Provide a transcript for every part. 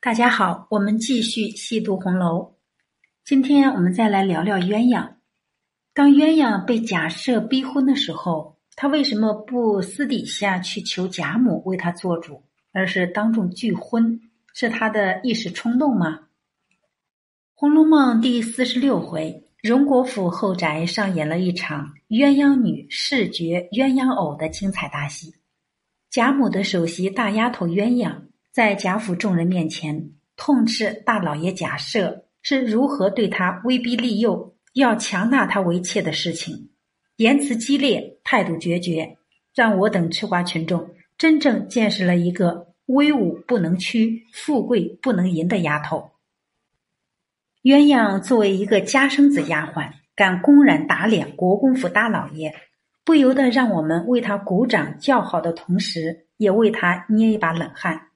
大家好，我们继续细读红楼。今天我们再来聊聊鸳鸯。当鸳鸯被贾赦逼婚的时候，他为什么不私底下去求贾母为他做主，而是当众拒婚？是他的一时冲动吗？《红楼梦》第四十六回，荣国府后宅上演了一场鸳鸯女视觉鸳鸯偶的精彩大戏。贾母的首席大丫头鸳鸯。在贾府众人面前痛斥大老爷贾赦是如何对他威逼利诱，要强纳他为妾的事情，言辞激烈，态度决绝，让我等吃瓜群众真正见识了一个威武不能屈、富贵不能淫的丫头。鸳鸯作为一个家生子丫鬟，敢公然打脸国公府大老爷，不由得让我们为他鼓掌叫好的同时，也为他捏一把冷汗。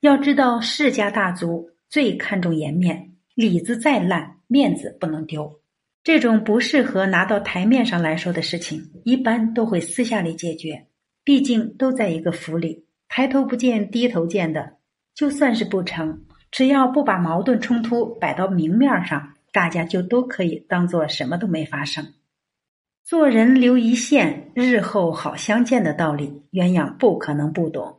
要知道，世家大族最看重颜面，里子再烂，面子不能丢。这种不适合拿到台面上来说的事情，一般都会私下里解决。毕竟都在一个府里，抬头不见低头见的。就算是不成，只要不把矛盾冲突摆到明面上，大家就都可以当做什么都没发生。做人留一线，日后好相见的道理，鸳鸯不可能不懂。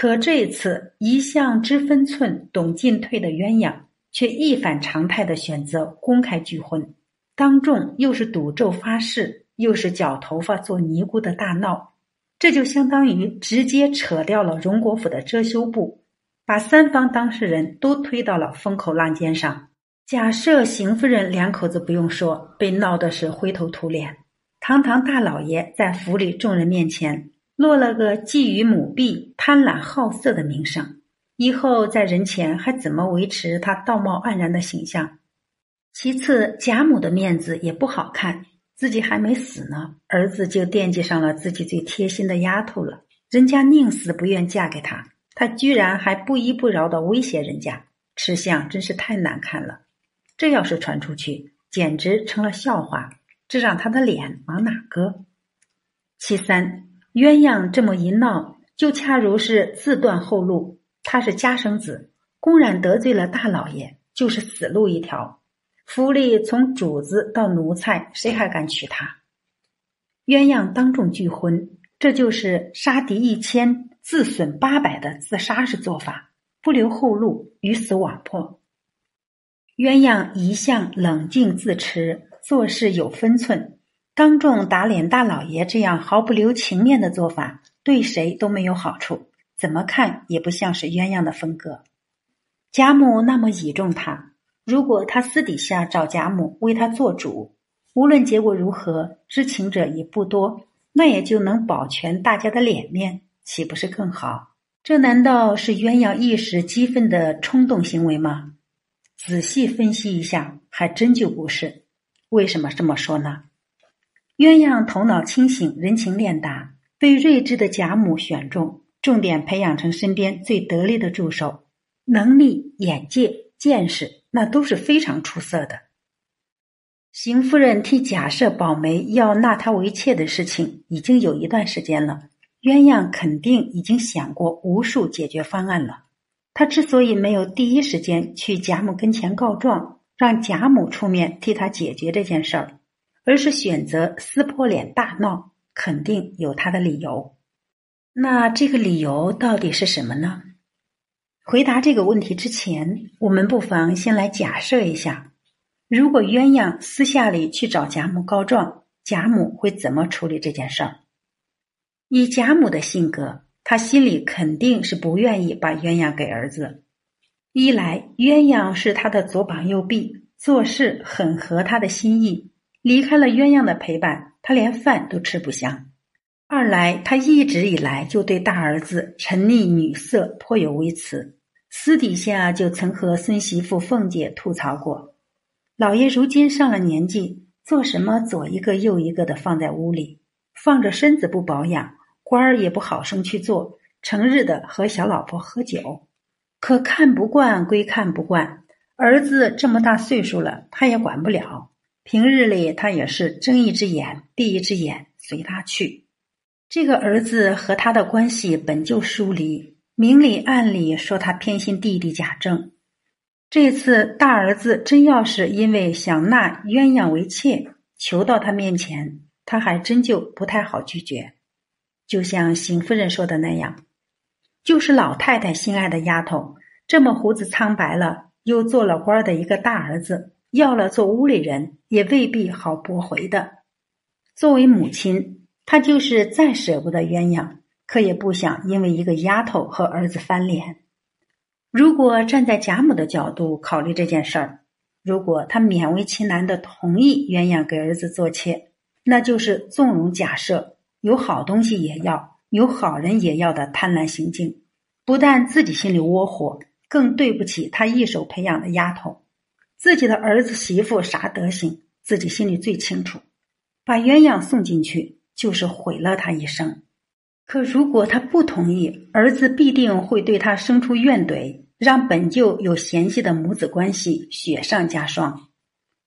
可这次一向知分寸、懂进退的鸳鸯，却一反常态的选择公开拒婚，当众又是赌咒发誓，又是绞头发做尼姑的大闹，这就相当于直接扯掉了荣国府的遮羞布，把三方当事人都推到了风口浪尖上。假设邢夫人两口子不用说，被闹的是灰头土脸，堂堂大老爷在府里众人面前。落了个觊觎母婢、贪婪好色的名声，以后在人前还怎么维持他道貌岸然的形象？其次，贾母的面子也不好看，自己还没死呢，儿子就惦记上了自己最贴心的丫头了，人家宁死不愿嫁给他，他居然还不依不饶的威胁人家，吃相真是太难看了。这要是传出去，简直成了笑话，这让他的脸往哪搁？其三。鸳鸯这么一闹，就恰如是自断后路。他是家生子，公然得罪了大老爷，就是死路一条。府里从主子到奴才，谁还敢娶她？鸳鸯当众拒婚，这就是杀敌一千，自损八百的自杀式做法，不留后路，鱼死网破。鸳鸯一向冷静自持，做事有分寸。当众打脸大老爷，这样毫不留情面的做法，对谁都没有好处，怎么看也不像是鸳鸯的风格。贾母那么倚重他，如果他私底下找贾母为他做主，无论结果如何，知情者也不多，那也就能保全大家的脸面，岂不是更好？这难道是鸳鸯一时激愤的冲动行为吗？仔细分析一下，还真就不是。为什么这么说呢？鸳鸯头脑清醒，人情练达，被睿智的贾母选中，重点培养成身边最得力的助手，能力、眼界、见识，那都是非常出色的。邢夫人替贾赦保媒，要纳他为妾的事情，已经有一段时间了。鸳鸯肯定已经想过无数解决方案了。他之所以没有第一时间去贾母跟前告状，让贾母出面替他解决这件事儿。而是选择撕破脸大闹，肯定有他的理由。那这个理由到底是什么呢？回答这个问题之前，我们不妨先来假设一下：如果鸳鸯私下里去找贾母告状，贾母会怎么处理这件事儿？以贾母的性格，她心里肯定是不愿意把鸳鸯给儿子。一来，鸳鸯是他的左膀右臂，做事很合他的心意。离开了鸳鸯的陪伴，他连饭都吃不香。二来，他一直以来就对大儿子沉溺女色颇有微词，私底下就曾和孙媳妇凤姐吐槽过：老爷如今上了年纪，做什么左一个右一个的放在屋里，放着身子不保养，官儿也不好生去做，成日的和小老婆喝酒。可看不惯归看不惯，儿子这么大岁数了，他也管不了。平日里，他也是睁一只眼闭一只眼，随他去。这个儿子和他的关系本就疏离，明里暗里说他偏心弟弟贾政。这次大儿子真要是因为想纳鸳鸯为妾，求到他面前，他还真就不太好拒绝。就像邢夫人说的那样，就是老太太心爱的丫头，这么胡子苍白了，又做了官的一个大儿子，要了做屋里人，也未必好驳回的。作为母亲，她就是再舍不得鸳鸯，可也不想因为一个丫头和儿子翻脸。如果站在贾母的角度考虑这件事儿，如果她勉为其难的同意鸳鸯给儿子做妾，那就是纵容假设。有好东西也要，有好人也要的贪婪行径，不但自己心里窝火，更对不起她一手培养的丫头。自己的儿子媳妇啥德行，自己心里最清楚。把鸳鸯送进去，就是毁了他一生。可如果他不同意，儿子必定会对他生出怨怼，让本就有嫌隙的母子关系雪上加霜。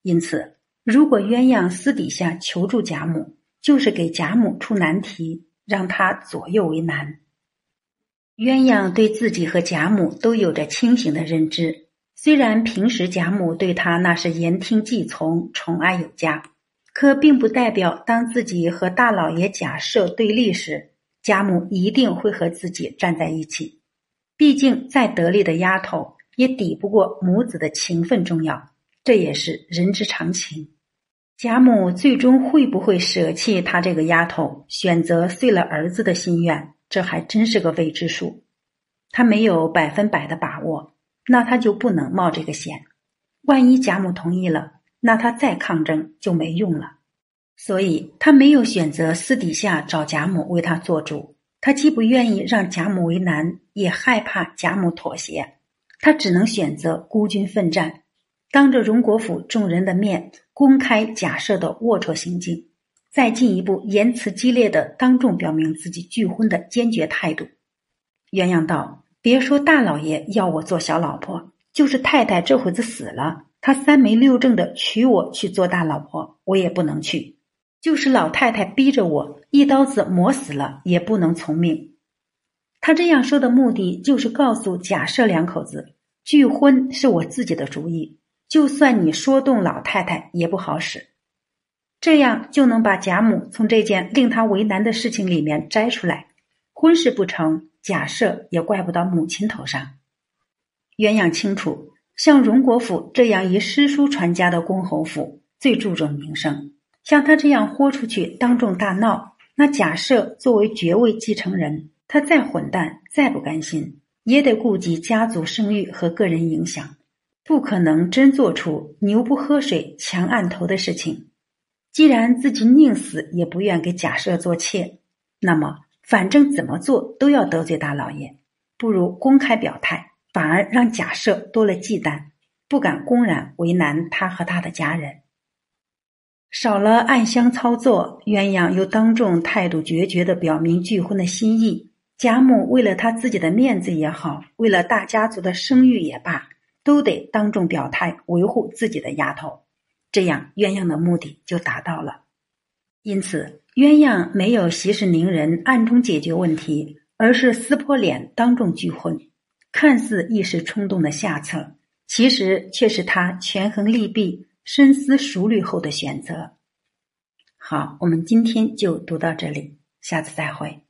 因此，如果鸳鸯私底下求助贾母，就是给贾母出难题，让他左右为难。鸳鸯对自己和贾母都有着清醒的认知，虽然平时贾母对他那是言听计从、宠爱有加，可并不代表当自己和大老爷贾赦对立时，贾母一定会和自己站在一起。毕竟再得力的丫头，也抵不过母子的情分重要，这也是人之常情。贾母最终会不会舍弃她这个丫头，选择遂了儿子的心愿？这还真是个未知数。她没有百分百的把握，那他就不能冒这个险。万一贾母同意了，那他再抗争就没用了。所以他没有选择私底下找贾母为他做主。他既不愿意让贾母为难，也害怕贾母妥协，他只能选择孤军奋战。当着荣国府众人的面公开假设的龌龊行径，再进一步言辞激烈的当众表明自己拒婚的坚决态度。鸳鸯道：“别说大老爷要我做小老婆，就是太太这会子死了，他三媒六证的娶我去做大老婆，我也不能去；就是老太太逼着我一刀子磨死了，也不能从命。”他这样说的目的，就是告诉贾赦两口子，拒婚是我自己的主意。就算你说动老太太也不好使，这样就能把贾母从这件令他为难的事情里面摘出来。婚事不成，假设也怪不到母亲头上。鸳鸯清楚，像荣国府这样以诗书传家的公侯府，最注重名声。像他这样豁出去当众大闹，那假设作为爵位继承人，他再混蛋，再不甘心，也得顾及家族声誉和个人影响。不可能真做出牛不喝水强按头的事情。既然自己宁死也不愿给假设做妾，那么反正怎么做都要得罪大老爷，不如公开表态，反而让贾赦多了忌惮，不敢公然为难他和他的家人。少了暗箱操作，鸳鸯又当众态度决绝的表明拒婚的心意。贾母为了他自己的面子也好，为了大家族的声誉也罢。都得当众表态维护自己的丫头，这样鸳鸯的目的就达到了。因此，鸳鸯没有息事宁人，暗中解决问题，而是撕破脸当众拒婚。看似一时冲动的下策，其实却是他权衡利弊、深思熟虑后的选择。好，我们今天就读到这里，下次再会。